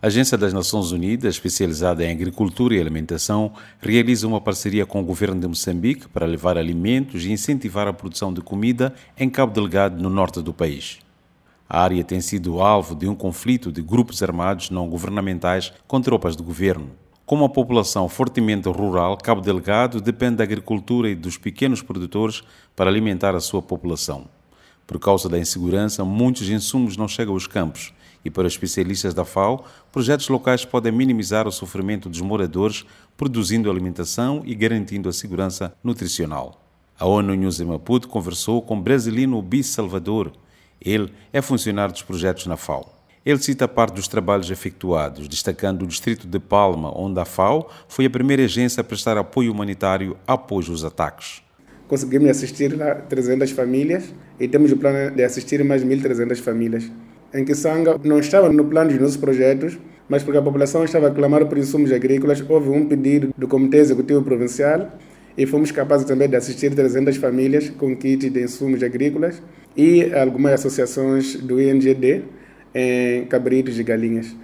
A Agência das Nações Unidas, especializada em agricultura e alimentação, realiza uma parceria com o governo de Moçambique para levar alimentos e incentivar a produção de comida em Cabo Delgado, no norte do país. A área tem sido alvo de um conflito de grupos armados não governamentais com tropas do governo. Como a população fortemente rural, Cabo Delgado depende da agricultura e dos pequenos produtores para alimentar a sua população. Por causa da insegurança, muitos insumos não chegam aos campos e, para os especialistas da FAO, projetos locais podem minimizar o sofrimento dos moradores, produzindo alimentação e garantindo a segurança nutricional. A ONU News em Maputo conversou com o brasileiro Bis Salvador. Ele é funcionário dos projetos na FAO. Ele cita parte dos trabalhos efetuados, destacando o distrito de Palma, onde a FAO foi a primeira agência a prestar apoio humanitário após os ataques. Conseguimos assistir 300 famílias e temos o plano de assistir mais 1.300 famílias. Em Kisanga não estava no plano dos nossos projetos, mas porque a população estava a clamar por insumos agrícolas, houve um pedido do Comitê Executivo Provincial e fomos capazes também de assistir 300 famílias com kits de insumos agrícolas e algumas associações do INGD em cabritos e galinhas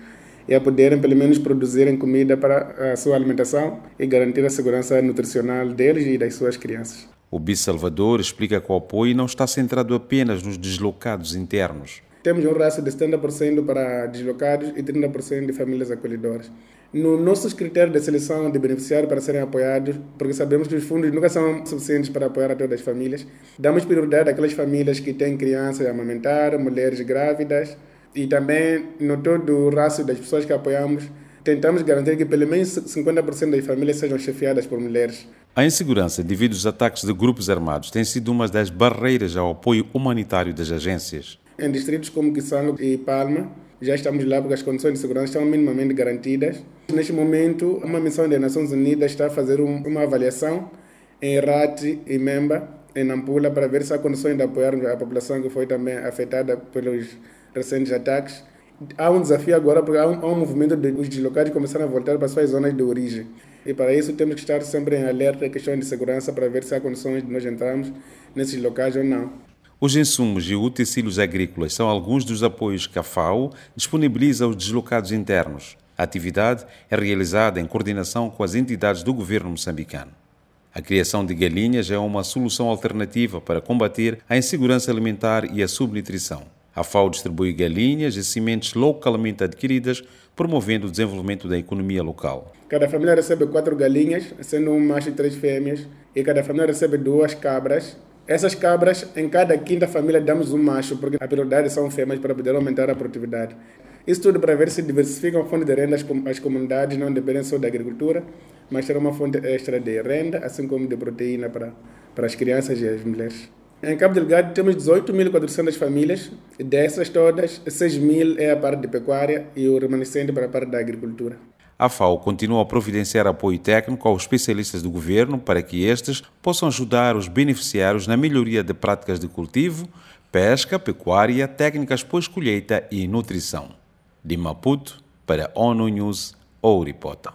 e a poderem pelo menos produzirem comida para a sua alimentação e garantir a segurança nutricional deles e das suas crianças. O Bis Salvador explica que o apoio não está centrado apenas nos deslocados internos. Temos um rácio de 70% para deslocados e 30% de famílias acolhedoras. Nos nossos critérios de seleção de beneficiários para serem apoiados, porque sabemos que os fundos nunca são suficientes para apoiar a todas as famílias, damos prioridade àquelas famílias que têm crianças a amamentar, mulheres grávidas e também no todo o rácio das pessoas que apoiamos, tentamos garantir que pelo menos 50% das famílias sejam chefiadas por mulheres. A insegurança devido aos ataques de grupos armados tem sido uma das barreiras ao apoio humanitário das agências. Em distritos como Kisanga e Palma, já estamos lá porque as condições de segurança estão minimamente garantidas. Neste momento, uma missão das Nações Unidas está a fazer uma avaliação em Rati e Memba, em Nampula, para ver se há condições de apoiar a população que foi também afetada pelos recentes ataques. Há um desafio agora porque há um, há um movimento de os deslocados começaram a voltar para suas zonas de origem. E para isso temos que estar sempre em alerta a questões de segurança para ver se há condições de nós entrarmos nesses locais ou não. Os insumos e utensílios agrícolas são alguns dos apoios que a FAO disponibiliza aos deslocados internos. A atividade é realizada em coordenação com as entidades do governo moçambicano. A criação de galinhas é uma solução alternativa para combater a insegurança alimentar e a subnutrição. A FAO distribui galinhas e sementes localmente adquiridas, promovendo o desenvolvimento da economia local. Cada família recebe quatro galinhas, sendo um macho e três fêmeas, e cada família recebe duas cabras. Essas cabras, em cada quinta família, damos um macho, porque a prioridade são fêmeas para poder aumentar a produtividade. Isso tudo para ver se diversificam a fonte de renda as comunidades, não dependem só da agricultura, mas terão uma fonte extra de renda, assim como de proteína para, para as crianças e as mulheres. Em Cabo Delgado temos 18.400 famílias, dessas todas, 6.000 é a parte de pecuária e o remanescente para a parte da agricultura. A FAO continua a providenciar apoio técnico aos especialistas do governo para que estes possam ajudar os beneficiários na melhoria de práticas de cultivo, pesca, pecuária, técnicas pós-colheita e nutrição. De Maputo, para ONU News, Ouripota.